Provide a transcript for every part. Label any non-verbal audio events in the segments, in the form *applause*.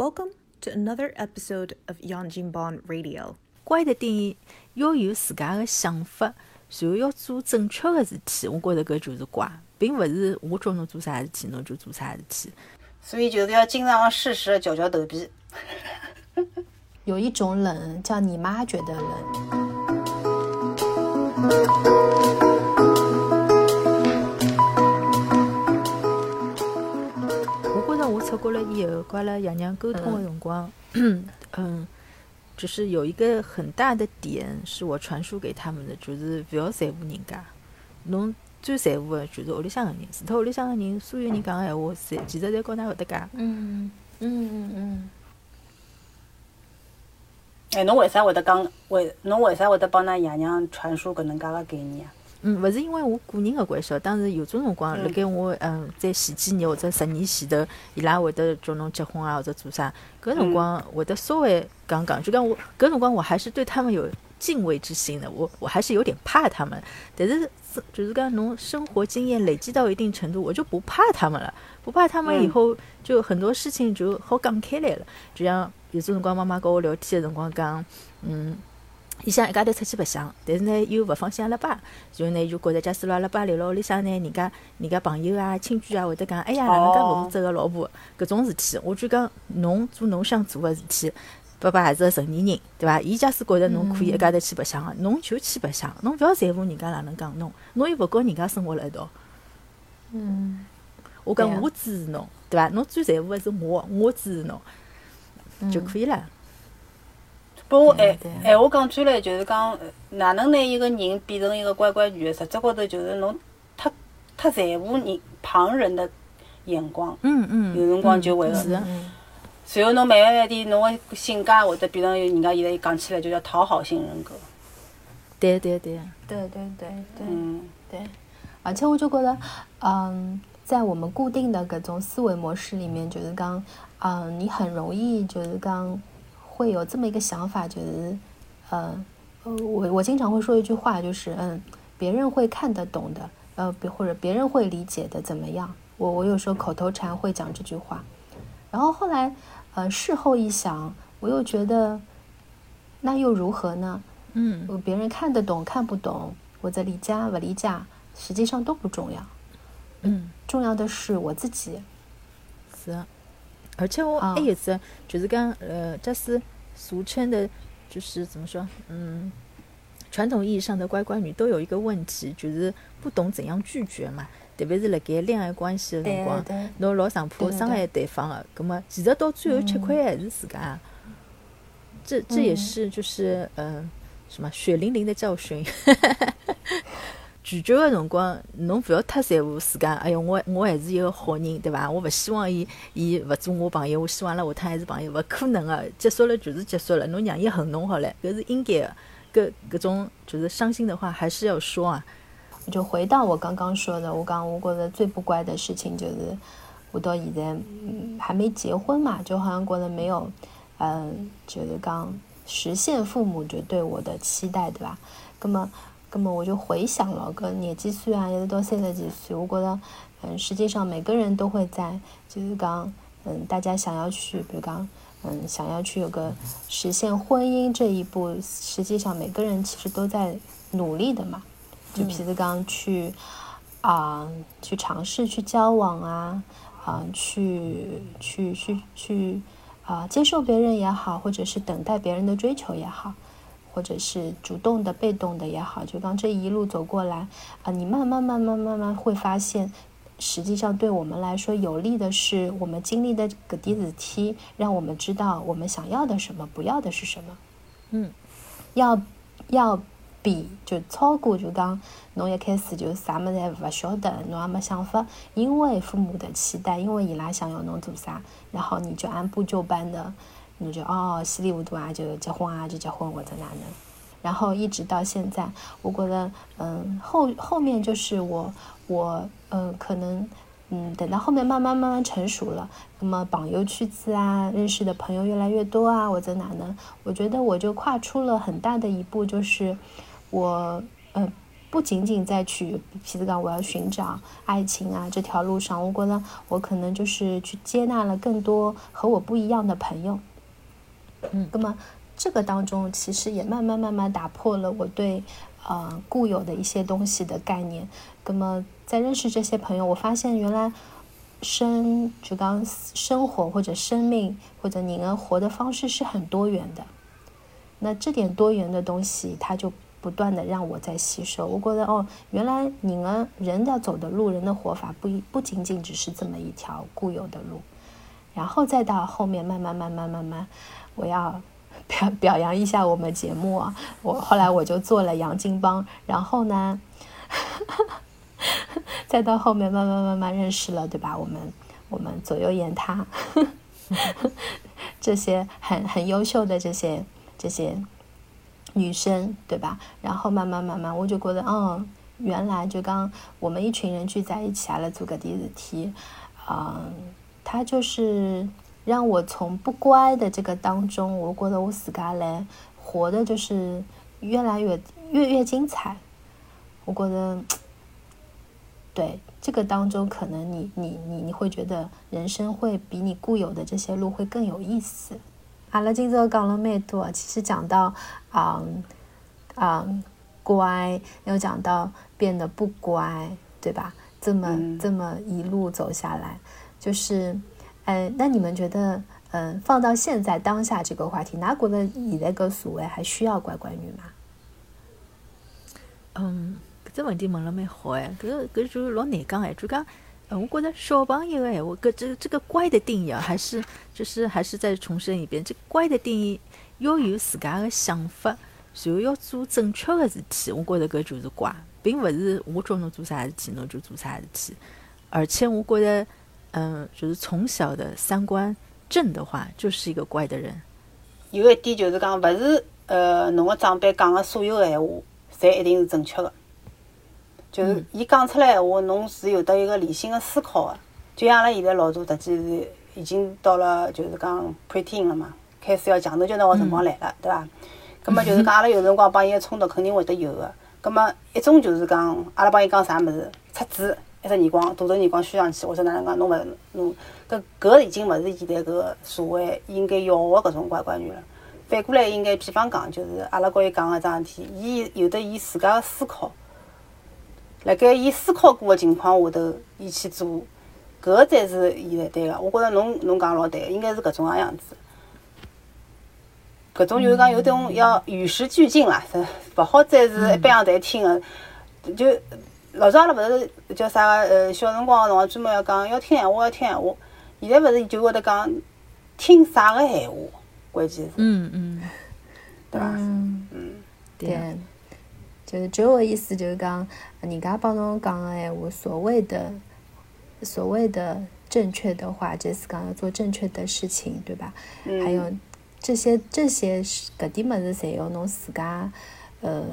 Welcome to another episode of Yang Jin Bon Radio. 乖的定义要有自家的想法，然后要做正确的事体。我觉得搿就是乖，并勿是我叫侬做啥事体侬就做啥事体。所以就是要经常适时的嚼嚼头皮。有一种冷叫你妈觉得冷。觉着我出国了以后，跟阿拉爷娘沟通的辰光，*clears throat* 嗯，就是有一个很大的点是我传输给他们的，就是勿要在乎人家。侬最在乎的就是屋里向的人，除脱屋里向的人，所有人讲个闲话，侪其实侪跟㑚会得讲。嗯嗯嗯嗯。哎，侬为啥会得讲？为侬为啥会得帮㑚爷娘传输搿能介个概念啊？嗯，勿是因为我个人个关系，当时有种辰光，辣盖我嗯在前几年或者十年前头，伊拉会得叫侬结婚啊或者做啥，搿辰光会得稍微讲讲，就讲我搿辰光我还是对他们有敬畏之心的，我我还是有点怕他们，但是就是讲侬生活经验累积到一定程度，我就不怕他们了，不怕他们以后就很多事情就好讲开来了，就像有种辰光妈妈跟我聊天的辰光讲，嗯。伊想一家头出去白相，但是呢又勿放心阿拉爸，然后呢就觉着假使辣阿拉爸留辣屋里向呢，人家人家朋友啊、亲眷啊会得讲，哎呀哪能介勿负责个老婆，搿种事体，我就讲侬做侬想做个事体，爸爸也是个成年人，对伐？伊假使觉着侬可以一家头去白相个，侬就去白相，侬勿要在乎人家哪能讲侬，侬又勿跟人家生活辣一道。嗯，我讲我支持侬，对伐？侬最在乎个是我，我支持侬就可以了。不，我闲闲话讲转来，就是讲哪能拿一个人变成一个乖乖女的？实质高头就是侬太太在乎人旁人的眼光。嗯嗯。有辰光就会是。随后侬慢慢慢点，侬个性格会得变成人家现在讲起来就叫讨好型人格。对对对。对对对对。嗯。对。而且我就觉得，嗯，在我们固定的搿种思维模式里面，就是讲，嗯，你很容易就是讲。会有这么一个想法，就是，呃，呃，我我经常会说一句话，就是，嗯，别人会看得懂的，呃，别或者别人会理解的，怎么样？我我有时候口头禅会讲这句话，然后后来，呃，事后一想，我又觉得，那又如何呢？嗯，别人看得懂看不懂，我在离家不离家，实际上都不重要。嗯，重要的是我自己。是。而且我还有只，就是讲，呃，这是俗称的，就是怎么说，嗯，传统意义上的乖乖女都有一个问题，就是不懂怎样拒绝嘛。特别是辣盖恋爱关系的辰光，侬老上怕伤害对方的，葛么其实到最后吃亏还是自家。这这也是就是呃什么血淋淋的教训。拒绝个辰光，侬勿要太在乎自家。哎哟，我我还是一个好人，对伐？我勿希望伊伊勿做我朋友，我希望辣下趟还是朋友，勿可能个。结束了就是结束了，侬让伊恨侬好唻，搿是应该个。搿搿种就是伤心的话，还是要说啊。就回到我刚刚说的，我刚我觉得最不乖的事情就是，我到现在还没结婚嘛，就好像觉得没有，嗯，就是讲实现父母就对我的期待，对吧？那么。那么我就回想了，个年纪虽然也是到三十几岁，我觉得，嗯，实际上每个人都会在，就是讲，嗯，大家想要去，比如讲，嗯，想要去有个实现婚姻这一步，实际上每个人其实都在努力的嘛。就譬如讲去，啊，去尝试去交往啊，啊，去去去去，啊，接受别人也好，或者是等待别人的追求也好。或者是主动的、被动的也好，就刚这一路走过来，啊，你慢慢、慢慢、慢慢会发现，实际上对我们来说有利的是，我们经历的个滴子梯，让我们知道我们想要的什么，不要的是什么。嗯，要要比就超过就刚侬一开始就啥么子不晓得，侬也没想法，因为父母的期待，因为伊拉想要侬做啥，然后你就按部就班的。你就哦稀里糊涂啊就结婚啊就结婚或者哪能，然后一直到现在，我觉得嗯后后面就是我我嗯可能嗯等到后面慢慢慢慢成熟了，那么朋友圈子啊认识的朋友越来越多啊我在哪呢，我觉得我就跨出了很大的一步，就是我呃不仅仅在去，譬如讲我要寻找爱情啊这条路上，我觉得我可能就是去接纳了更多和我不一样的朋友。嗯，那么这个当中其实也慢慢慢慢打破了我对呃固有的一些东西的概念。那么在认识这些朋友，我发现原来生就刚生活或者生命或者你们活的方式是很多元的。那这点多元的东西，它就不断的让我在吸收。我觉得哦，原来你们人要走的路，人的活法不一不仅仅只是这么一条固有的路。然后再到后面，慢慢慢慢慢慢，我要表表扬一下我们节目啊！我后来我就做了杨金帮，然后呢，*laughs* 再到后面慢慢慢慢认识了，对吧？我们我们左右言他 *laughs* 这些很很优秀的这些。这些女生，对吧？然后慢慢慢慢，我就觉得，嗯，原来就刚我们一群人聚在一起来做个第日题，嗯，他就是让我从不乖的这个当中，我觉得我自家来活的就是越来越越越精彩。我觉得，对这个当中，可能你你你你会觉得人生会比你固有的这些路会更有意思。阿拉今朝讲了蛮多，其实讲到，嗯，嗯，乖，又讲到变得不乖，对吧？这么这么一路走下来，就是，哎，那你们觉得，嗯，放到现在当下这个话题，哪觉得现在个所谓还需要乖乖女吗？嗯，这问题问了蛮好哎，搿搿就是老难讲哎，就讲。我觉得小朋友哎，我个这这个乖的定义啊，还是就是还是再重申一遍，这乖的定义要有自家的想法，然后要做正确的事体。我觉得搿就是乖，并勿是我叫侬做啥事体侬就做啥事体。而且我觉得，嗯，就是从小的三观正的话，就是一个乖的人。有一点就是讲，勿是呃，侬个长辈讲个所有闲话，侪一定是正确个。就是伊讲出来闲话，侬是有得一个理性的思考个。就像阿拉现在老大实际是已经到了，就是讲 preteen 了嘛，开始要强头脚脑个辰光来了，对伐？葛末就是讲阿拉有辰光帮伊个冲突肯定会得有个。葛末一种就是讲阿拉帮伊讲啥物事，出嘴一只耳光，大头耳光虚上去，或者哪能讲，侬勿侬搿搿已经勿是现在搿个社会应该要个搿种乖乖女了。反过来应该，比方讲，就是阿拉告伊讲个桩事体，伊有得伊自家个思考。辣盖伊思考过个情况下头，伊去做，搿个才是现在对个。我觉着侬侬讲老对，应该是搿种样样子。搿种就是讲有种要与时俱进啦，是勿好再是一般样侪听个。就老早阿拉勿是叫啥个呃小辰光个辰光专门要讲要听闲话要听闲话，现在勿是就会得讲听啥个闲话，关键是。嗯嗯。对伐？嗯。对。就是这个意思，就是讲，人家帮侬讲个闲话，所谓的所谓的正确的话，就是讲要做正确的事情，对吧？还有这些这些搿点物事，侪要侬自家呃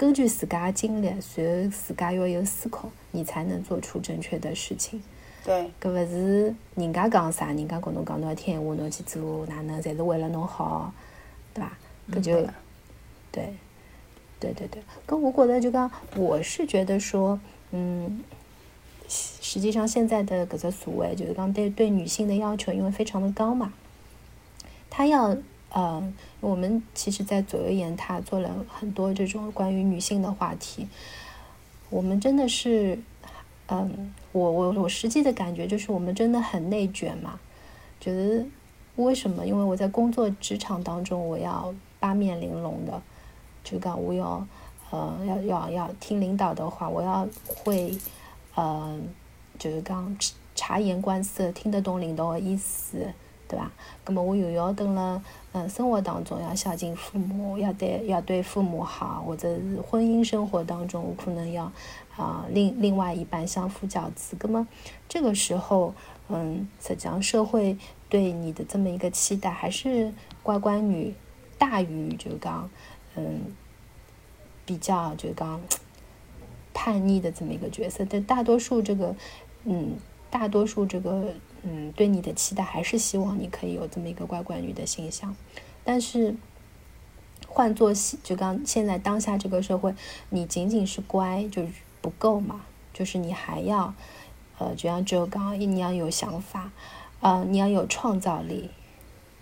根据自家经历，随后自家要有思考，你才能做出正确的事情。对，搿勿是人家讲啥，人家跟侬讲侬要听闲话，侬去做，哪能侪是为了侬好，对伐？搿就对。对对对，搿我觉得就讲，我是觉得说，嗯，实际上现在的搿个所谓就是讲对对女性的要求，因为非常的高嘛，他要呃，我们其实，在左右言他做了很多这种关于女性的话题，我们真的是，嗯，我我我实际的感觉就是，我们真的很内卷嘛，觉得为什么？因为我在工作职场当中，我要八面玲珑的。就讲我要，呃，要要要听领导的话，我要会，呃，就是讲察言观色，听得懂领导的意思，对吧？那么我又要等了，嗯，生活当中要孝敬父母，要对要对父母好，或者是婚姻生活当中，我可能要啊，另另外一半相夫教子。那么这个时候，嗯，实际上社会对你的这么一个期待，还是乖乖女大于就讲。嗯，比较就是讲叛逆的这么一个角色，但大多数这个，嗯，大多数这个，嗯，对你的期待还是希望你可以有这么一个乖乖女的形象。但是换做就刚现在当下这个社会，你仅仅是乖就是不够嘛，就是你还要，呃，就像只有刚刚你要有想法，呃，你要有创造力，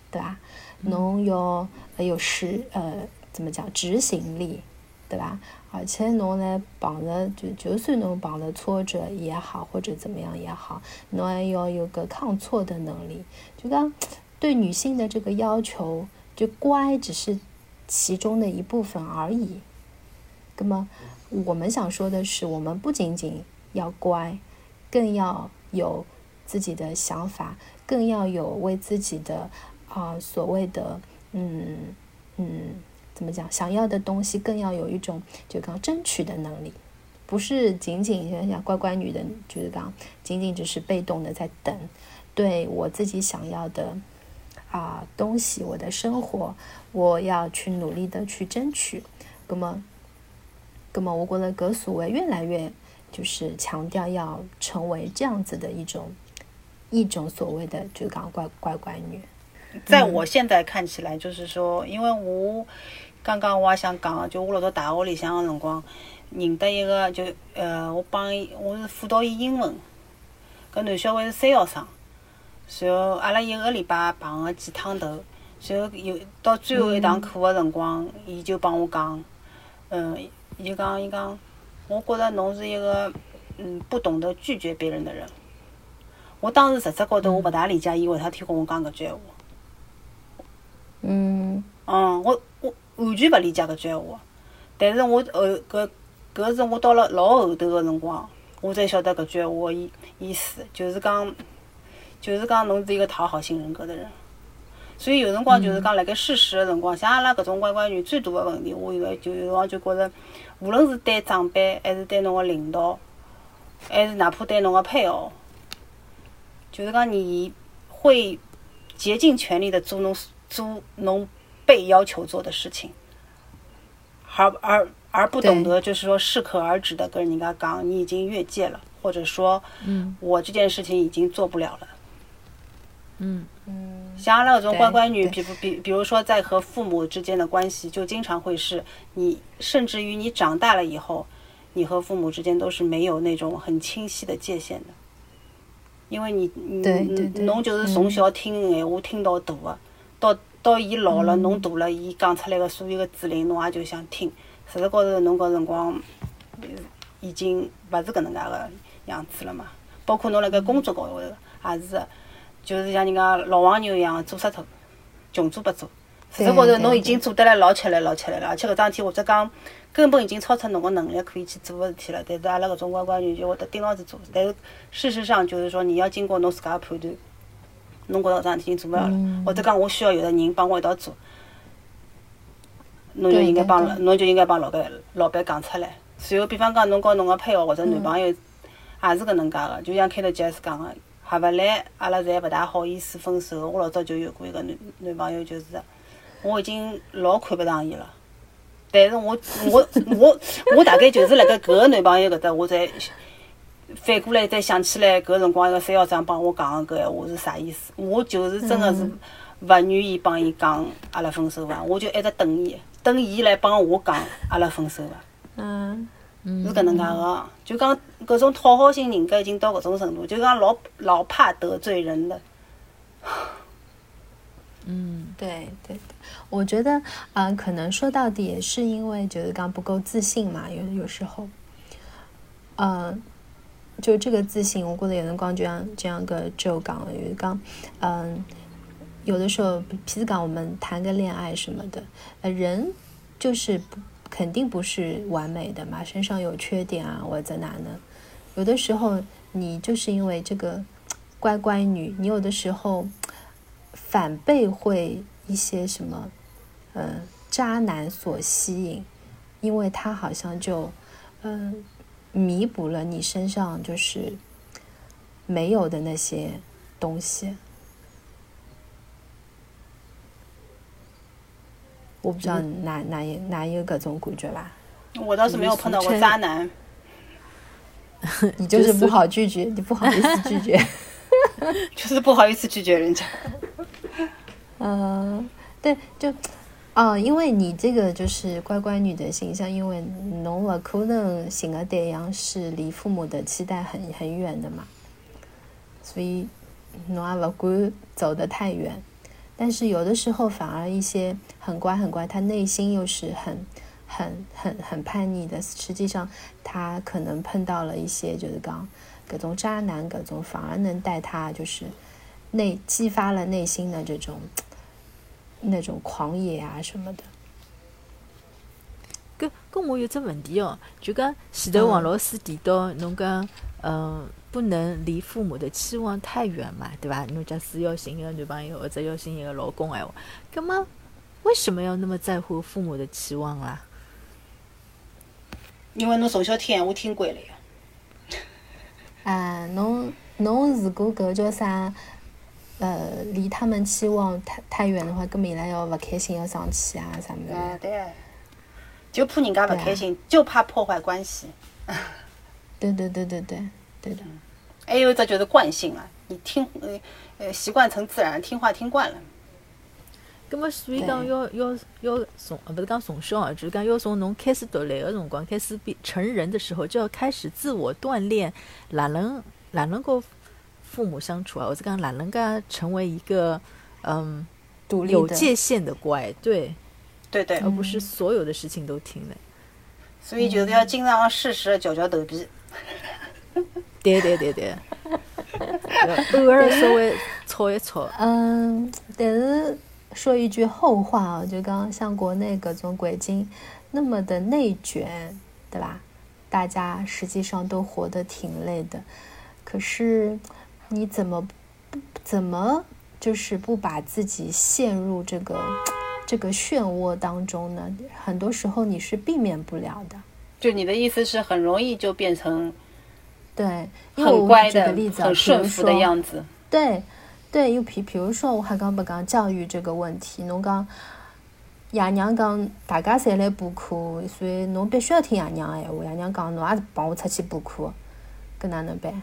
对吧？侬要有实呃怎么讲执行力，对吧？而且侬呢碰着就就算侬碰着挫折也好，或者怎么样也好，侬还要有个抗挫的能力。就刚对女性的这个要求，就乖只是其中的一部分而已。那么我们想说的是，我们不仅仅要乖，更要有自己的想法，更要有为自己的啊所谓的嗯嗯怎么讲想要的东西，更要有一种就刚争取的能力，不是仅仅像乖乖女的，就是刚仅仅只是被动的在等。对我自己想要的啊东西，我的生活，我要去努力的去争取。那么，那么我国的格所谓越来越就是强调要成为这样子的一种一种所谓的就讲乖乖乖女。在我现在看起来，就是说，因为我刚刚我也想讲，就我辣到大学里向个辰光，认得一个就呃，我帮伊我是辅导伊英文，搿男小孩是三校生。然后阿拉一个礼拜碰个几趟头，然后有到最后一堂课个辰光，伊就帮我讲，嗯，伊就讲伊讲，我觉着侬是一个嗯不懂得拒绝别人的人。我当时实质高头我勿大理解伊为啥听我讲搿句闲话。嗯。嗯，我我完全勿理解搿句闲话，但是我后搿搿是我到了老后头个辰光，我才晓得搿句闲话个意意思，就是讲。就是讲，侬是一个讨好型人格的人，所以有辰光就是讲，辣盖事实个辰光，像阿拉搿种乖乖女，最大的问题，我现在就有辰光就觉着，无论是对长辈，还是对侬个领导，还是哪怕对侬个配偶，就是讲你会竭尽全力的做侬做侬被要求做的事情，而而而不懂得就是说适可而止的跟人家讲，你已经越界了，或者说，我这件事情已经做不了了。嗯。嗯，像阿拉搿种乖乖女，比如比比如说在和父母之间的关系，就经常会是你，甚至于你长大了以后，你和父母之间都是没有那种很清晰的界限的，因为你你侬就是从小听闲话听到大的，到到伊老了，侬大了，伊讲出来个所有个指令，侬也就想听。实质高头，侬搿辰光已经勿是搿能介个样子了嘛，包括侬辣盖工作高头也是。就是像人家老黄牛一样做杀头，穷做不做。实质高头侬已经做得来老吃力老吃力了，而且搿桩事体或者讲根本已经超出侬个能力可以去做个事体了。但是阿拉搿种乖乖女就会得盯牢子做。但是事实上就是说，你要经过侬自家个判断，侬觉着搿桩事体做勿了了，或者讲我需要有个人帮我一道做，侬就应该帮侬就应该帮老板老板讲出来。随后，比方讲侬跟侬个配偶或者男朋友也是搿能介个，就像开头杰斯讲个。合勿来，阿拉侪勿大好意思分手。我老早就有过一个男男朋友，就是我已经老看勿上伊了。但是我我我我大概就是辣盖搿个男朋友搿搭，我才反过来再想起来，搿辰光一个三校长帮我讲个搿闲话是啥意思？我就是真个是勿愿意帮伊讲阿拉分手伐，我就一直等伊，等伊来帮我讲阿拉分手伐。嗯。是搿能介个，就讲搿种讨好型人格已经到搿种程度，就讲老老怕得罪人的。嗯，对对对，我觉得嗯，可能说到底也是因为觉得刚不够自信嘛，有有时候，嗯，就这个自信，我过得有辰光就像这样个就讲，有讲，嗯，有的时候，皮子港我们谈个恋爱什么的，呃，人就是不。肯定不是完美的嘛，身上有缺点啊，或者哪呢？有的时候你就是因为这个乖乖女，你有的时候反被会一些什么呃渣男所吸引，因为他好像就嗯弥补了你身上就是没有的那些东西。我不知道哪哪有哪有搿种感觉吧。我倒是没有碰到过渣男。*laughs* 你就是不好拒绝，你不好意思拒绝，*laughs* 就是不好意思拒绝人家。嗯，*laughs* 对，就哦，因为你这个就是乖乖女的形象，因为侬不可能寻个对象是离父母的期待很很远的嘛，所以侬也不敢走得太远。但是有的时候反而一些很乖很乖，他内心又是很很很很叛逆的，实际上他可能碰到了一些就是讲各种渣男，各种反而能带他就是内激发了内心的这种。那种狂野啊什么的，跟跟我有只问题哦，就讲前头王老师提到，侬讲嗯，不能离父母的期望太远嘛，对吧？侬假使要寻一个男朋友或者要寻一个老公哎，干嘛？为什么要那么在乎父母的期望啦？因为侬从小听闲话听惯了呀。啊，侬侬如果搿叫啥？呃，离他们期望太太远的话，根本伊拉要勿开心，要生气啊，啥么的。对，就怕人家勿开心，就怕破坏关系。对对对对对，对的。还有一只就是惯性了，你听呃呃习惯成自然，听话听惯了。咁么，所以讲要要要从，勿是讲从小啊，就是讲要从侬开始独立个辰光，开始变成人的时候，就要开始自我锻炼，哪能哪能够。父母相处啊，我是讲哪能够成为一个嗯，独立有界限的乖，对，对对，而不是所有的事情都听的。所以就是要经常适时的嚼嚼头皮。对对对对，偶尔稍微吵一吵。嗯，但是说一句后话啊，就刚像国内各种鬼精那么的内卷，对吧？大家实际上都活得挺累的，可是。你怎么不怎么就是不把自己陷入这个这个漩涡当中呢？很多时候你是避免不了的。就你的意思是很容易就变成对很乖的、很顺服的样子。对对，又比比如说我还刚不讲教育这个问题，侬讲爷娘讲大家侪来补课，所以侬必须要听爷娘的闲话。爷娘讲侬也帮我出去补课，搿哪能办？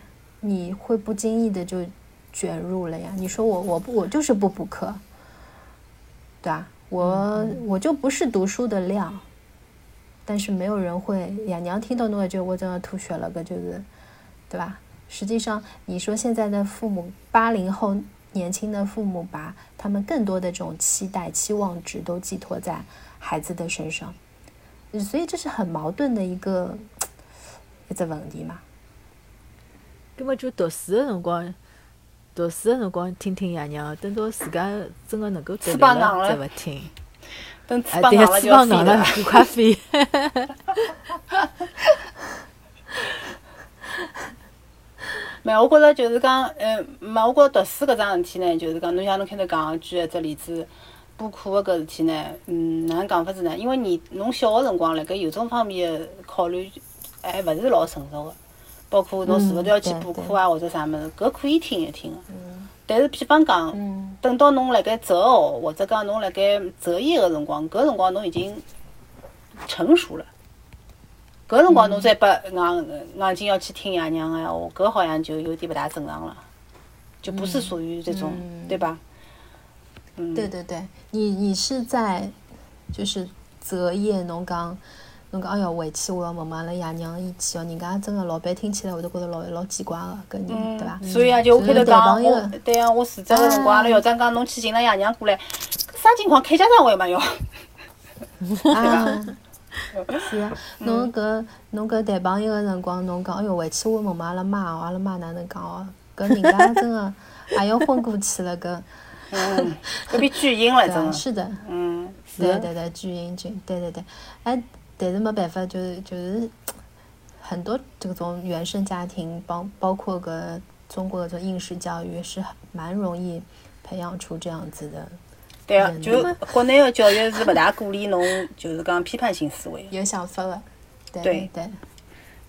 你会不经意的就卷入了呀？你说我我不我就是不补课，对吧？我我就不是读书的料，但是没有人会呀。娘听到那个就我真的吐血了，个就是，对吧？实际上，你说现在的父母，八零后年轻的父母，把他们更多的这种期待、期望值都寄托在孩子的身上，所以这是很矛盾的一个 *tsk* 一个问题嘛。根本就读书的辰光，读书的辰光听听爷娘，等到自家真的能够独立了再勿听。等翅膀硬了就飞了，赶快飞。没，我觉着就是讲，嗯，没，我觉着读书搿桩事体呢，就是讲，侬像侬开头讲举一只例子，补课的搿事体呢，嗯，哪能讲法子呢？因为你侬小个辰光辣盖有种方面的考虑，还勿是老成熟个。包括侬是勿是要去补课啊，或者啥物事，搿可以听一听个。但是，比方讲，等到侬辣盖择偶，或者讲侬辣盖择业个辰光，搿辰光侬已经成熟了。搿辰光侬再拨硬硬劲要去听爷娘个闲话，搿好像就有点勿大正常了，就不是属于这种，对吧？嗯。对对对，你你是在就是择业，侬讲。侬讲哎哟，回去我要问问阿拉爷娘意见哦，人家真个老板听起来会得觉着老老奇怪个，搿人对伐？所以啊，就我开头讲，我对啊，我辞职个辰光，阿拉校长讲侬去寻了爷娘过来，啥情况？开家长会嘛要？啊，是啊，侬搿侬搿谈朋友个辰光，侬讲哎哟，回去我问问阿拉妈哦，阿拉妈哪能讲哦？搿人家真个也要昏过去了，搿，嗯，搿边巨婴了，*laughs* 真是的，嗯，对对对，巨婴巨，对对对，哎。但是没办法，就是就是很多这种原生家庭，包包括个中国的这种应试教育，是蛮容易培养出这样子的。对啊，就国内的教育是不大鼓励侬，就是讲批判性思维。有想法的。对对。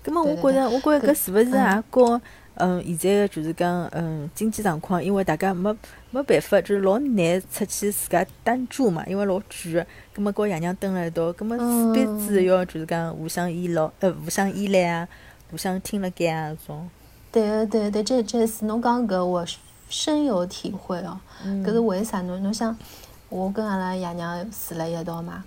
那么我觉着，我觉着搿是勿是也跟嗯现在个就是讲嗯经济状况，因为大家没没办法，就是老难出去自家单住嘛，因为老贵个。葛末跟爷娘蹲辣一道，葛末势必是要就是讲互相依赖，呃，互相依赖啊，互相听了盖啊，种。对个，对对，这这是侬讲搿我深有体会哦。搿是为啥侬？侬想，我跟阿拉爷娘住辣一道嘛，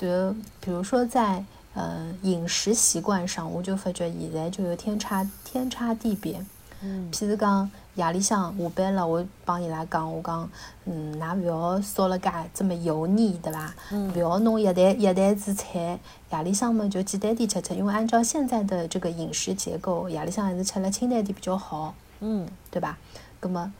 然后比如说在呃饮食习惯上，我就发觉现在就有天差天差地别。嗯譬如讲夜里向下班了，我帮伊拉讲，我讲，嗯，㑚勿要烧了介这么油腻，对伐？勿要弄一袋一袋子菜，夜里向嘛就简单点吃吃，因为按照现在的这个饮食结构，夜里向还是吃了清淡点比较好。嗯对吧？那么，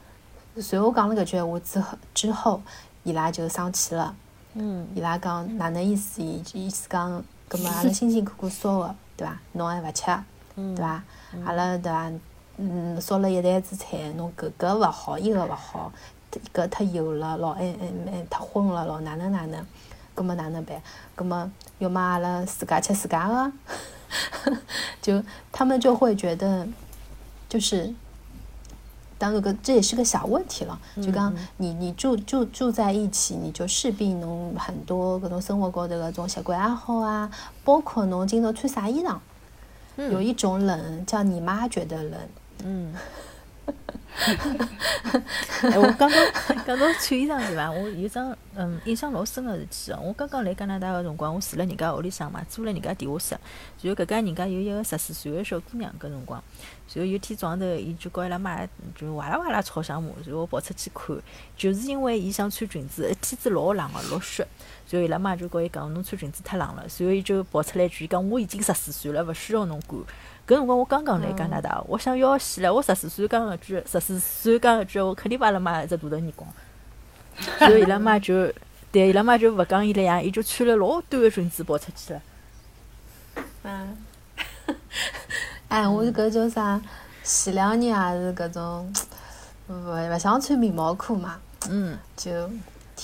随后讲了搿句闲话之后，之后伊拉就生气了。嗯伊拉讲哪能意思？意意思讲，葛么阿拉辛辛苦苦烧个，对伐？侬还勿吃，嗯对伐？阿拉对伐？嗯，烧了一袋子菜，侬搿搿勿好，伊个勿好，搿太油了，老哎哎哎太荤了，老哪能哪能？葛么哪能办？葛么要么阿拉自家吃自家的，*laughs* 就他们就会觉得，就是。当然个这也是个小问题了，就刚你你住住住在一起，你就势必侬很多搿种生活高头搿种习惯爱好啊，包括侬今朝穿啥衣裳，有一种冷叫你妈觉得冷，嗯。*laughs* *laughs* 哎，我刚刚 *laughs* 讲到穿衣裳对伐？我有桩嗯印象老深个事体哦。我刚刚来加拿大个辰光，我住辣人家屋里向嘛，租了人家地下室。然后搿家人家有一个十四岁个小姑娘，搿辰光。然后有天早上头，伊就告伊拉妈就哇啦哇啦吵相骂，然后我跑出去看，就是因为伊想穿裙子，一天子老冷个，老雪。然后伊拉妈就告伊讲，侬穿裙子太冷了。然后伊就跑出来一句，伊讲我已经十四岁了，勿需要侬管。搿辰光我刚刚来加拿大，我想要死了。我十四岁讲搿句，十四岁讲搿句，我肯定把阿拉妈一只大头耳光。*laughs* 然后伊拉妈就，对伊拉妈就勿讲伊了呀，伊就穿了老短个裙子跑出去了。嗯，哎，我搿叫啥？前两年也是搿种，勿勿想穿棉毛裤嘛，嗯就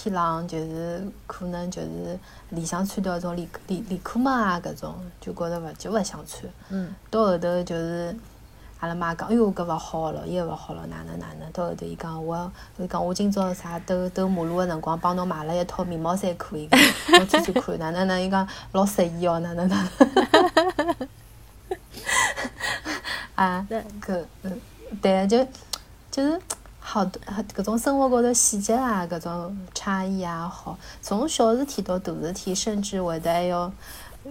天冷就是可能就是里向穿条种连连连裤嘛啊搿种，就觉着勿就勿想穿。嗯到后头就是阿拉妈讲，哎哟搿勿好了，伊个勿好了，哪能哪能？到后头伊讲我，伊讲我今朝啥兜兜马路个辰光帮侬买了一套棉毛衫裤，伊讲侬穿穿看，哪能哪能？伊讲老适意哦，哪能哪能？*laughs* 啊，对搿嗯，*laughs* 对，就就是好多搿种生活高头细节啊，搿种差异啊，好，从小事体到大事体，甚至会得还要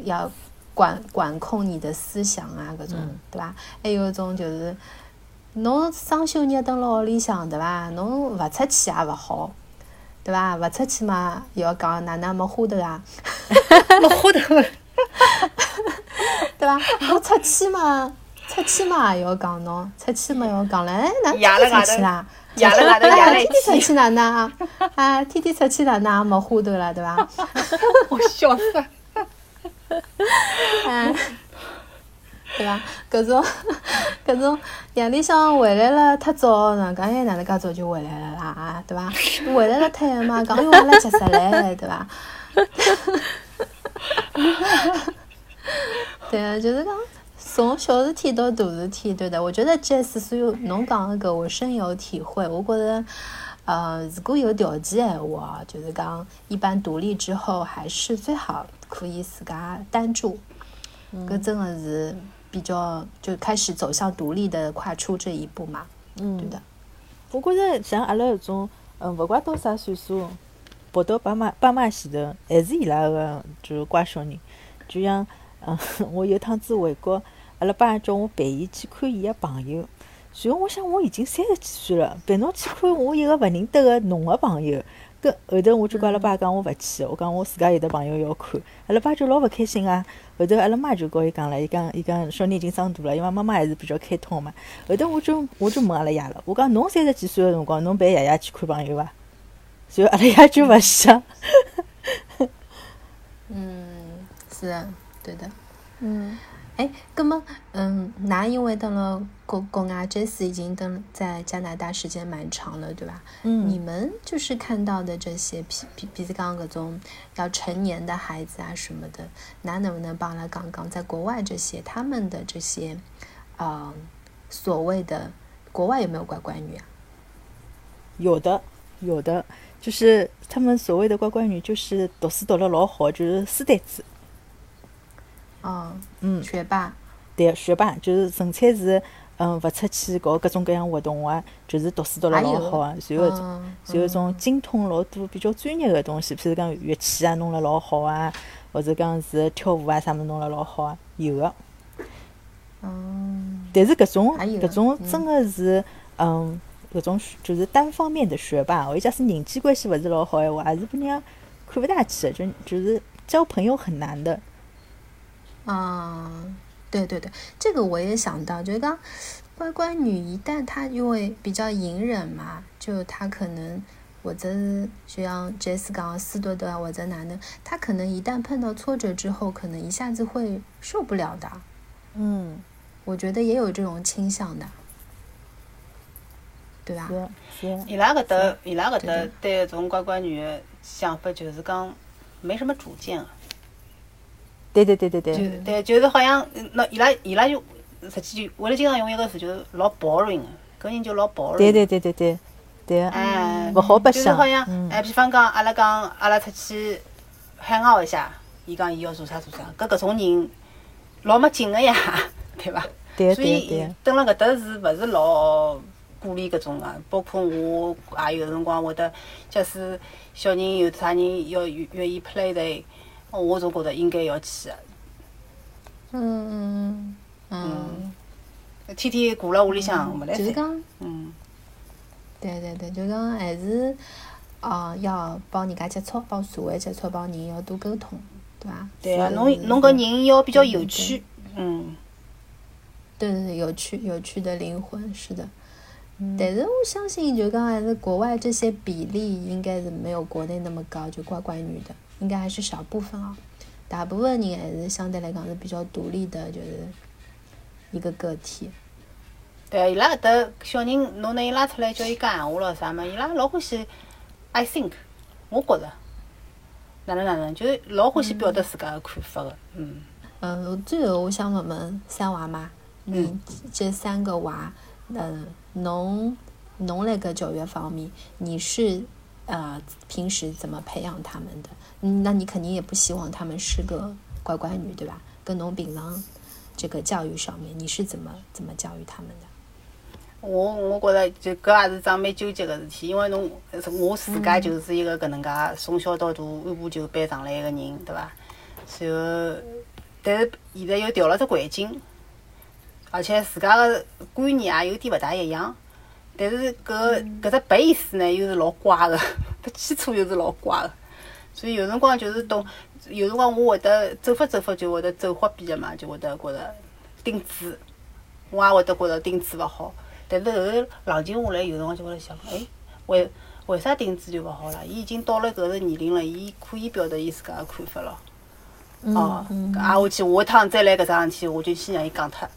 要管管控你的思想啊，搿种、嗯对伐？还有一种就是，侬双休日蹲辣屋里向对伐？侬勿出去也勿好，对伐？勿出去嘛，又要讲哪能没花头啊？没花头，*laughs* *laughs* 对伐？侬出去嘛，出去嘛也要讲侬，出去嘛要讲唻，哎，哪天天出去啦？夜了外头夜了哎，一天天出天，去哪能啊？啊，天天出去哪能也没花头了，对伐？*laughs* 我笑死了。啊，*laughs* 对伐？搿种 *laughs* 搿种夜里向回来了太早，哪讲哎哪能介早就回来了啦？啊，对伐？回来了太晚嘛，讲哎哟阿拉急死唻，对伐？对啊，就是讲从小事体到大事体，对的。我觉得 Jess 所有侬讲的搿我深有体会。我觉得，呃，如果有条件闲话，就是讲一般独立之后，还是最好可以自家单住。搿真的是比较就开始走向独立的跨出这一步嘛，嗯，对的。我觉着像阿拉搿种，嗯，勿管到啥岁数，跑到爸妈爸妈前头，还是伊拉个就是乖小人。就像，嗯，*laughs* 我有趟子回国，阿拉爸叫我陪伊去看伊个朋友。然后我想，我已经三十几岁了，陪侬去看我一个勿认得个侬个朋友。搿后头我就跟阿拉爸讲，我勿去，我讲我自家有的朋友要看。阿拉爸就老勿开心啊。后头阿拉妈就告伊讲了，伊讲伊讲小人已经长大了，因为妈妈还是比较开通嘛。后头我就我就问阿拉爷了，我讲侬三十几岁个辰光，侬陪爷爷去看朋友伐？然后阿拉爷就勿想。嗯，是啊，对的。嗯哎，那么，嗯，那因为等了国国外 Jess 已经等在加拿大时间蛮长了，对吧？嗯你们就是看到的这些，比比比如刚刚各种要成年的孩子啊什么的，那能不能帮了刚刚在国外这些他们的这些，呃，所谓的国外有没有乖乖女啊？有的有的，就是他们所谓的乖乖女，就是读书读了老好，就是书呆子。哦，嗯，学霸，对，学霸就是纯粹是嗯，勿出去搞各种各样活动啊，就是读书读了老好啊，然后种嗯然后种精通老多比较专业个东西，譬如讲乐器啊弄了老好啊，或者讲是跳舞啊啥物事弄了老好啊，有个。嗯，但是搿种还有搿种嗯。真个是，嗯，搿种就是单方面的学霸，我假使人际关系勿是老好闲话，也是拨人家看勿大起的，就就是交朋友很难的。啊，对对对，这个我也想到，就是刚乖乖女一旦她因为比较隐忍嘛，就她可能或者就像 Jess 讲的斯多德啊或者哪能，她可能一旦碰到挫折之后，可能一下子会受不了的。嗯，我觉得也有这种倾向的，对吧？是是，伊拉搿搭，伊拉搿搭对对搿种乖乖女的想法就是讲没什么主见啊，对对对对就对，对，就是好像嗯那伊拉伊拉就实际就我来经常用一个词，就是老 boring 的，搿人就老 boring。对对对对对对，哎，勿好白相就是好像嗯哎，比方讲，阿拉讲阿拉出去 hang out 一下，伊讲伊要做啥做啥，搿搿种人老没劲个呀，*laughs* 对伐？对所以对对，蹲辣搿搭是勿是老鼓励搿种个？包括我也有辰光会得，假使小人有啥人要愿愿意 play 的，我总觉得应该要去的。嗯嗯天天顾辣屋里向没来三。就是讲，嗯，对对对，就是讲还是啊、要帮人家接触，帮社会接触，帮人要多沟通，对伐？对啊，侬侬搿人要比较有趣。嗯，对对对，有趣有趣的灵魂是的。但是我相信，就刚还是国外这些比例应该是没有国内那么高，就乖乖女的，应该还是少部分啊。大部分人还是相对来讲是比较独立的，就是一个个体。对啊，伊拉搿搭小人，侬拿伊拉出来叫伊讲闲话咯啥么，伊拉老欢喜。I think，我觉着哪能哪能，就是老欢喜表达自家个看法个。嗯，嗯，最后我想问问三娃妈，你这三个娃，嗯，侬侬那个教育方面，你是呃平时怎么培养他们的？嗯，那你肯定也不希望他们是个乖乖女，对吧？跟侬平常这个教育上面，你是怎么怎么教育他们的？我我觉着就搿也是桩蛮纠结个事体，因为侬我自家就是一个搿能介从小到大按部就班上来一个人，对伐？然后，但是现在又调了只环境，而且自家个观念也有点勿大一样。但是搿搿只 base 呢又是老怪个，*laughs* 搿基础又是老怪个，所以有辰光就是懂，有辰光我会得走法走法就会得走花边个嘛，就会得觉着钉子，我也会得觉着钉子勿好。但是后头冷静下来，有辰光就会得想，哎，为为啥钉子就勿好啦？伊已经到了搿个年龄了，伊可以表达伊自家个看法了。哦，挨下去下一趟再来搿桩事体，我就先让伊讲脱。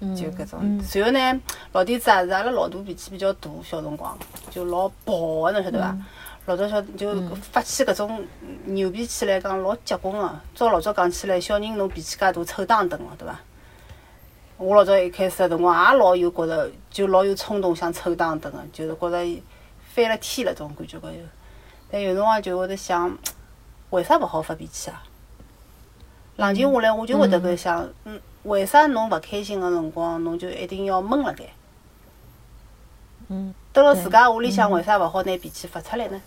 嗯就搿种。随后呢，老底子也是阿拉老大脾气比较大，小辰光就老暴个，侬晓得伐？老早小就发起搿种牛脾气来讲老结棍个。照老早讲起来，小人侬脾气介大，臭当当个，对伐？我老早一开始个辰光也老有觉着，就老有冲动想臭当当个，就是觉着翻了天了种感觉高头。但有辰光就会得想，为啥勿好发脾气啊？冷静下来，我就会得搿想，嗯，为啥侬勿开心个辰光，侬就一定要闷辣盖？嗯，蹲辣自家屋里向，为啥勿好拿脾气发出来呢？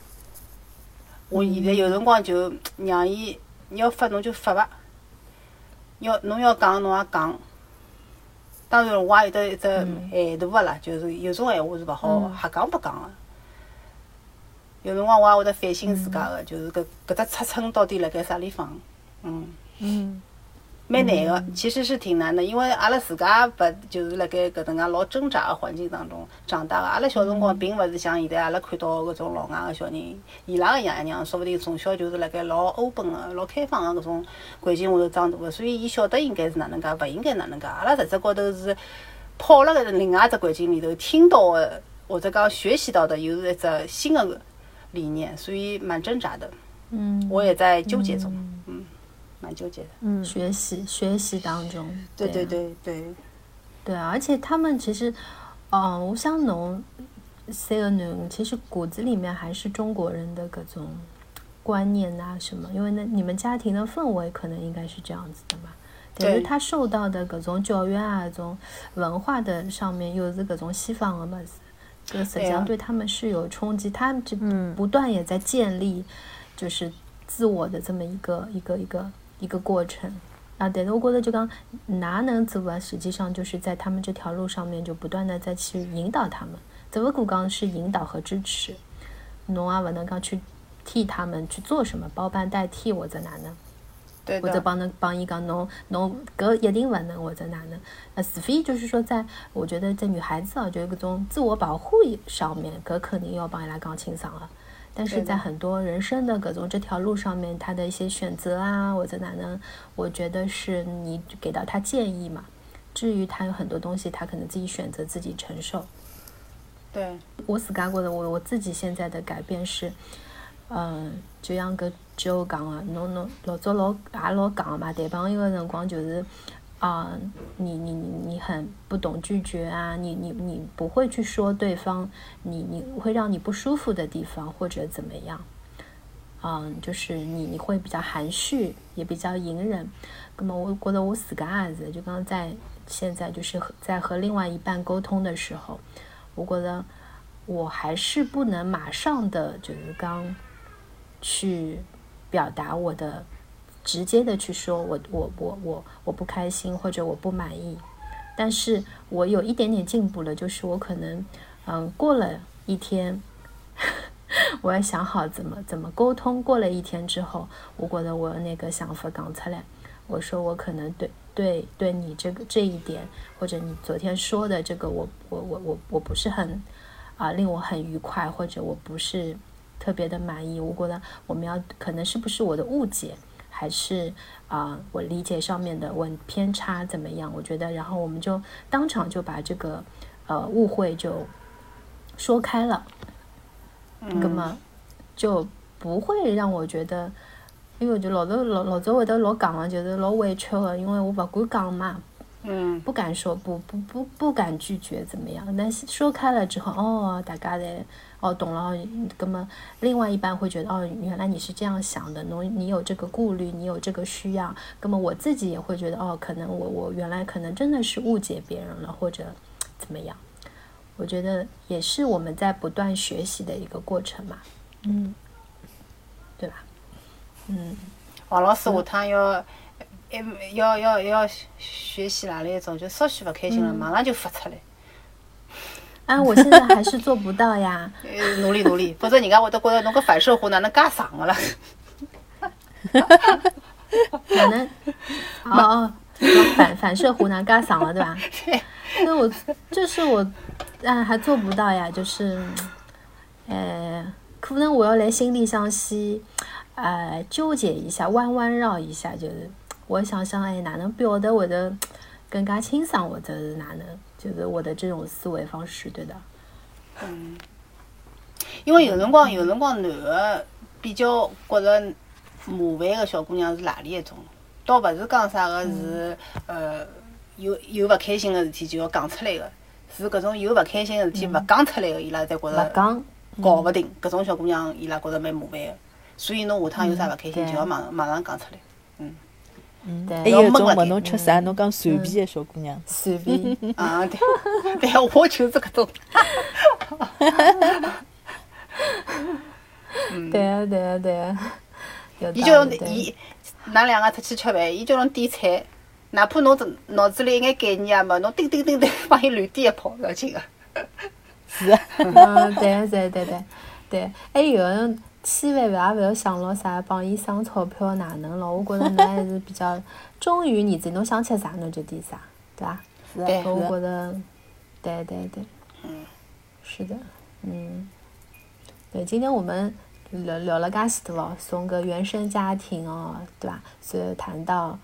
我现在有辰光就让伊，你要发侬就发伐，要侬要讲侬也讲。当然，我也有得一只限度个啦，就是有种闲话是勿好瞎讲白讲个。有辰光我也会得反省自家个，就是搿搿只尺寸到底辣盖啥地方？嗯。嗯，蛮难个，其实是挺难的，因为阿拉自家勿就是辣盖搿能介老挣扎个环境当中长大个。阿拉小辰光并勿是像现在阿拉看到搿种老外个小人，伊拉个爷娘说勿定从小就是辣盖老 open 个、老开放个搿种环境下头长大个，所以伊晓得应该是哪能介，勿应该哪能介。阿拉实质高头是泡辣搿另外一只环境里头，听到个或者讲学习到的又是一只新个理念，所以蛮挣扎的。嗯，我也在纠结中，嗯，蛮纠结的。嗯，学习学习当中，对对啊对对。对啊，而且他们其实，嗯、我想侬三个囡，其实骨子里面还是中国人的各种观念啊什么，因为那你们家庭的氛围可能应该是这样子的嘛。但是他受到的各种教育啊，搿种文化的上面又是各种西方的么子，这实际上对他们是有冲击，他们就不断也在建立，就是自我的这么一个一个一个一个过程啊。但是我觉得就讲哪能做啊，实际上就是在他们这条路上面就不断的在去引导他们，只不过讲是引导和支持，侬也不能讲去替他们去做什么，包办代替或者哪能。或者帮能帮伊讲侬侬搿一定勿能或者哪能？呃，除非就是说，在我觉得在女孩子啊，就搿种自我保护上面，搿肯定要帮伊拉讲清爽了。但是在很多人生的各种这条路上面，他的一些选择啊，或者哪能，我觉得是你给到他建议嘛。至于他有很多东西，他可能自己选择自己承受。对，我自家觉得我我自己现在的改变是，嗯，就像搿。就讲个，侬侬老早老也老讲个嘛，谈朋友个辰光就是，啊，你你你你很不懂拒绝啊，你你你不会去说对方，你你会让你不舒服的地方或者怎么样，嗯，就是你你会比较含蓄，也比较隐忍。那么我觉得我自家也是，就刚刚在现在就是在和另外一半沟通的时候，我觉得我还是不能马上的就是刚去。表达我的，直接的去说，我我我我我不开心或者我不满意，但是我有一点点进步了，就是我可能，嗯，过了一天，*laughs* 我要想好怎么怎么沟通。过了一天之后，我觉得我那个想法讲出来，我说我可能对对对你这个这一点，或者你昨天说的这个，我我我我我不是很啊令我很愉快，或者我不是。特别的满意，我觉得我们要可能是不是我的误解，还是啊我理解上面的问偏差怎么样？我觉得，然后我们就当场就把这个呃误会就说开了，那么就不会让我觉得，因为我觉得老早老老早会得老讲的，就是老委屈的，因为我不敢讲嘛，嗯，不敢说不不不不敢拒绝怎么样？但是说开了之后，哦，大家的。哦，懂了。那么，另外一半会觉得，哦，原来你是这样想的，侬你有这个顾虑，你有这个需要。那么我自己也会觉得，哦，可能我我原来可能真的是误解别人了，或者怎么样。我觉得也是我们在不断学习的一个过程嘛。嗯，对吧？嗯。王老师下趟要，要要要学习哪里一种，就稍许不开心了，马上就发出来。啊，我现在还是做不到呀。*laughs* 努力努力，否则人家会得觉得侬个反射弧哪能介长个了？哪能？*laughs* 哦哦，反反射弧哪介长了，对吧？*laughs* 那我这是我，啊，还做不到呀。就是，呃，可能我要来心理上先，呃，纠结一下，弯弯绕一下，就是我想想，哎，哪能表达会得更加清爽，或者是哪能？就是我的这种思维方式，对的。嗯，因为有辰光，有辰光男个比较觉着麻烦个小姑娘是哪里一种？倒勿是讲啥个是呃有有勿开心个事体就要讲出来个，是搿种有勿开心个事体勿讲出来个，伊拉才觉着勿讲搞勿定。搿种小姑娘伊拉觉着蛮麻烦个，所以侬下趟有啥勿开心就要马马上讲出来。嗯。还有种问侬吃啥，侬讲随便的小姑娘，随便 *laughs* 啊，*laughs* *laughs* 对，对，我就是搿种。对啊，对啊，对啊。伊叫侬伊，㑚两个出去吃饭，伊叫侬点菜，哪怕侬这脑子里一眼概念也没，侬叮叮叮叮帮伊乱点一炮，要紧个。是啊。嗯，对对对对对，还有。千万也勿要想牢啥帮伊省钞票哪能咯？我觉着侬还是比较忠于你自己，侬想吃啥侬就点啥，对伐？是对，我觉着，对对对，嗯，是的，嗯，对，今天我们聊聊了噶许多咯，从个原生家庭哦，对伐？所以谈到，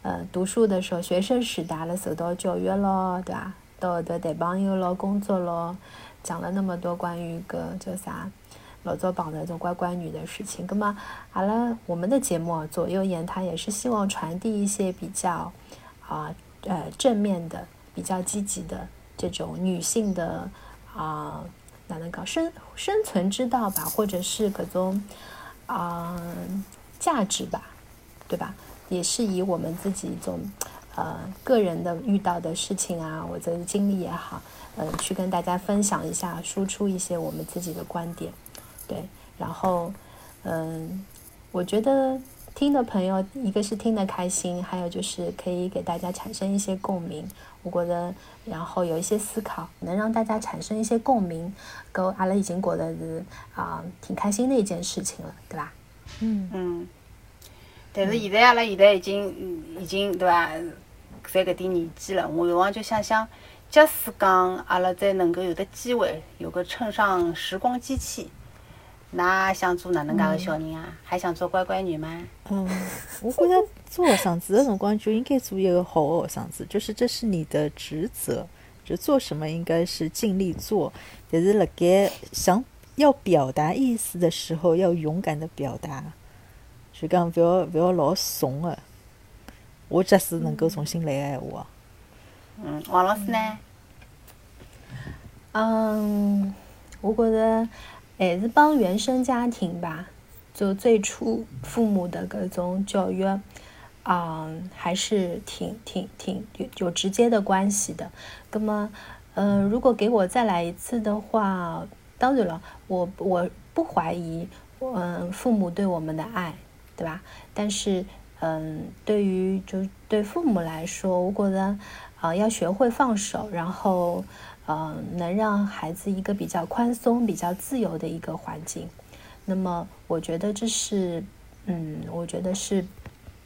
呃，读书的时候，学生时代了受到教育咯，对伐？到后头谈朋友咯，工作咯，讲了那么多关于个叫啥？老早绑的这种乖乖女的事情，那么好了，我们的节目左右言他也是希望传递一些比较啊呃正面的、比较积极的这种女性的啊哪能搞生生存之道吧，或者是各种啊价值吧，对吧？也是以我们自己一种呃个人的遇到的事情啊，或者经历也好，嗯、去跟大家分享一下，输出一些我们自己的观点，对，然后嗯，我觉得听的朋友，一个是听得开心，还有就是可以给大家产生一些共鸣。我觉得，然后有一些思考，能让大家产生一些共鸣，跟阿拉已经过得是啊、挺开心的一件事情了，对吧？嗯嗯，但是现在阿拉现在已经已经对吧？在搿点年纪了，我有辰光就想想，假使讲阿拉再能够有的机会，有个乘上时光机器，㑚想做哪能介个小人啊？还想做乖乖女吗？嗯，我觉得做学生子的辰光就应该做一个好的学生子，就是这是你的职责，就做什么应该是尽力做，但是辣盖想要表达意思的时候，要勇敢的表达，就讲不要不要老怂的。我假使能够重新来个闲话，嗯，王老师呢？嗯，我觉得还是帮原生家庭吧，就最初父母的各种教育，嗯，还是挺挺挺有有直接的关系的。那么，嗯，如果给我再来一次的话，当然了，我我不怀疑，嗯，父母对我们的爱，对吧？但是，嗯，对于就对父母来说，我觉得，啊、要学会放手，然后。呃，能让孩子一个比较宽松、比较自由的一个环境。那么，我觉得这是，嗯，我觉得是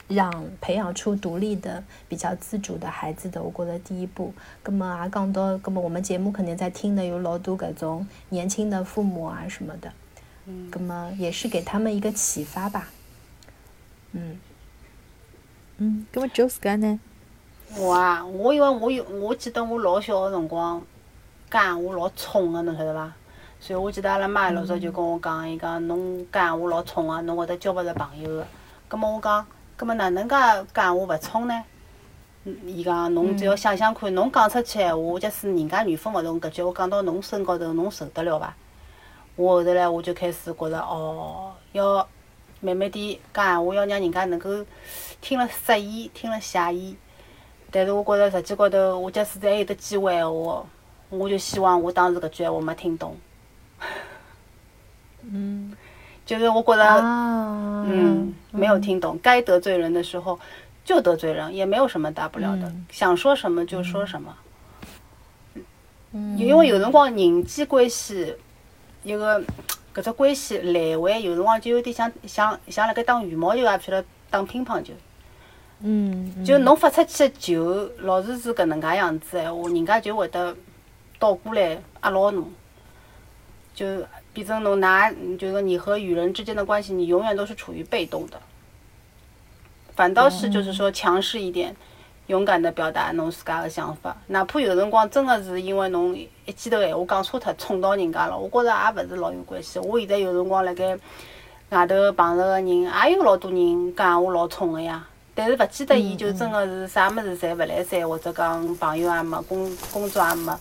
让培养出独立的、比较自主的孩子的，我国的第一步。那么啊，更多，那么我们节目肯定在听的有老多各种年轻的父母啊什么的，嗯那么也是给他们一个启发吧。嗯嗯，那么就自家呢？我啊，我因为我有，我记得我老小个辰光，讲闲话老冲个，侬晓得伐？所以我记得阿拉妈老早就跟我讲，伊讲侬讲闲话老冲个，侬会得交勿着朋友个。葛末我讲，葛末哪能介讲闲话勿冲呢？嗯伊讲侬只要想想看，侬讲出去闲话，假使人家缘分勿同，搿句话讲到侬身高头，侬受得了伐？我后头来我就开始觉着，哦，要慢慢点讲闲话，要让人家能够听了适意，听了写意。但是我觉着实际高头，我假使再有得机会闲话，我就希望我当时搿句闲话没听懂。嗯，就是我觉着，啊，嗯，没有听懂，该得罪人的时候就得罪人，也没有什么大不了的，嗯。想说什么就说什么。嗯。因为有辰光人际关系，一个搿只关系来回，有辰光就有点像像像辣盖打羽毛球啊，譬如打乒乓球。嗯，嗯。就侬发出去的球，老是是搿能介样子闲话，人家就会得倒过来压牢侬，就变成侬拿就是你和与人之间的关系，你永远都是处于被动的。反倒是就是说强势一点，勇敢的表达侬自家的想法，哪怕有辰光真的是因为侬一记头闲话讲错脱，冲到人家了，我觉着也勿是老有关系。我现在有辰光辣盖外头碰着个人，也有老多人讲闲话老冲个呀。但是勿见得伊就真个是啥物事侪勿来三，或者讲朋友也没，工工作也没，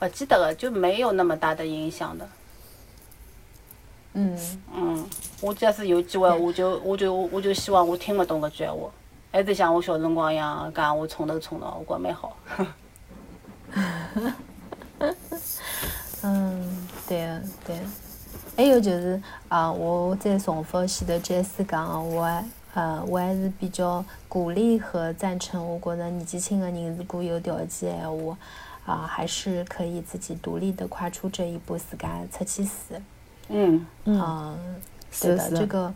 勿记得个就没有那么大的影响的。嗯嗯，我假使有机会，我就我就我就希望我听勿懂搿句闲话，还是像我小辰光一样讲我冲头冲脑，我觉蛮好。*laughs* 嗯，对个对个。还有就是啊、我再重复前头 J.S 讲的，我还呃，我还是比较鼓励和赞成。我觉着年纪轻的人如果有条件闲话，啊、还是可以自己独立的跨出这一步，自家出去死。嗯嗯，嗯，对的，是是这个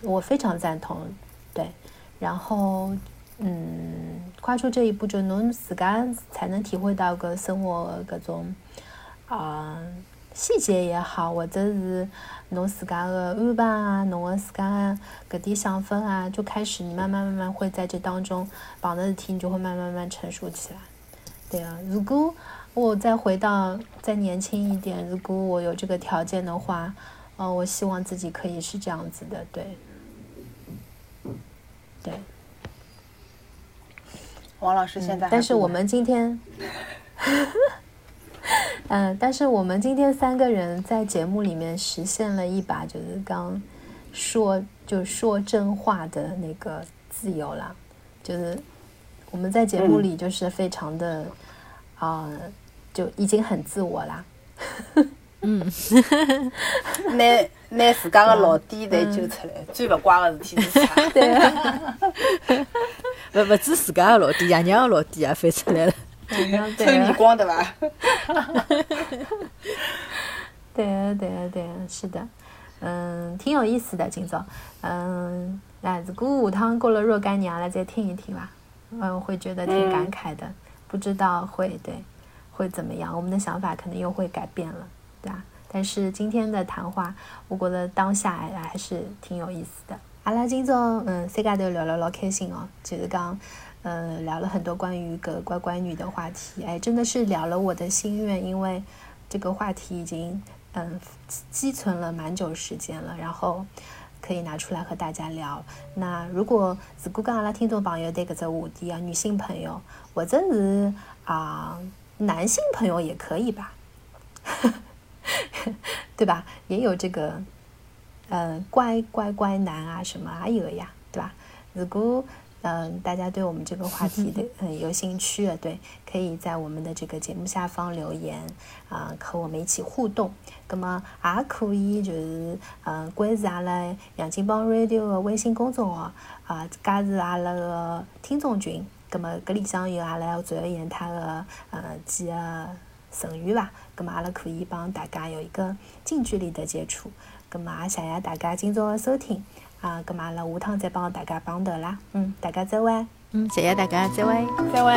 我非常赞同。对，然后嗯，跨出这一步，就侬自家才能体会到个生活的各种啊、细节也好，或者是侬自家的安排啊，侬的自家的搿点想法啊，就开始你慢慢慢慢会在这当中绑的事体，你就会慢慢慢慢成熟起来。对啊，如果我再回到再年轻一点，如果我有这个条件的话，呃，我希望自己可以是这样子的，对，对。王老师现在还但是我们今天，*laughs* 嗯，但是我们今天三个人在节目里面实现了一把就是刚说就说真话的那个自由啦，就是我们在节目里就是非常的啊、就已经很自我啦。*laughs* 拿拿自家个老底侪揪出来，最勿乖个事体是啥？*laughs* 对 *laughs* 啊，勿勿止自家个老底，爷娘个老底也翻出来了。对啊，抽对啊，耳光对伐？对啊，对啊，对啊，是的，嗯，挺有意思的，今朝，嗯，那如果下趟过了若干年，了再听一听吧，嗯，会觉得挺感慨的，不知道会对会怎么样，我们的想法可能又会改变了，对吧？但是今天的谈话，我觉得当下还还是挺有意思的。阿拉今朝嗯，三家头聊了老开心哦，就是讲，呃，聊了很多关于个乖乖女的话题，哎，真的是聊了我的心愿，因为这个话题已经嗯积存了蛮久时间了，然后可以拿出来和大家聊。那如果如果讲阿拉听众朋友对搿只话题啊，女性朋友或者是啊、男性朋友也可以吧，*laughs* 对吧？也有这个呃乖乖乖男啊什么啊有呀，对吧？如果嗯、大家对我们这个话题 *laughs* 的嗯有兴趣的，对，可以在我们的这个节目下方留言啊、和我们一起互动。那么也可以就是嗯关注阿拉杨金帮 Radio 的微信公众号啊，加入阿拉个听众群。那么搿里向有阿拉主要演他的呃几个成员吧，那么阿拉可以帮大家有一个近距离的接触。那么也谢谢大家今朝个收听啊，那么阿拉下趟再帮大家碰头啦，嗯，大家再会。嗯，谢谢大家，再会。再会。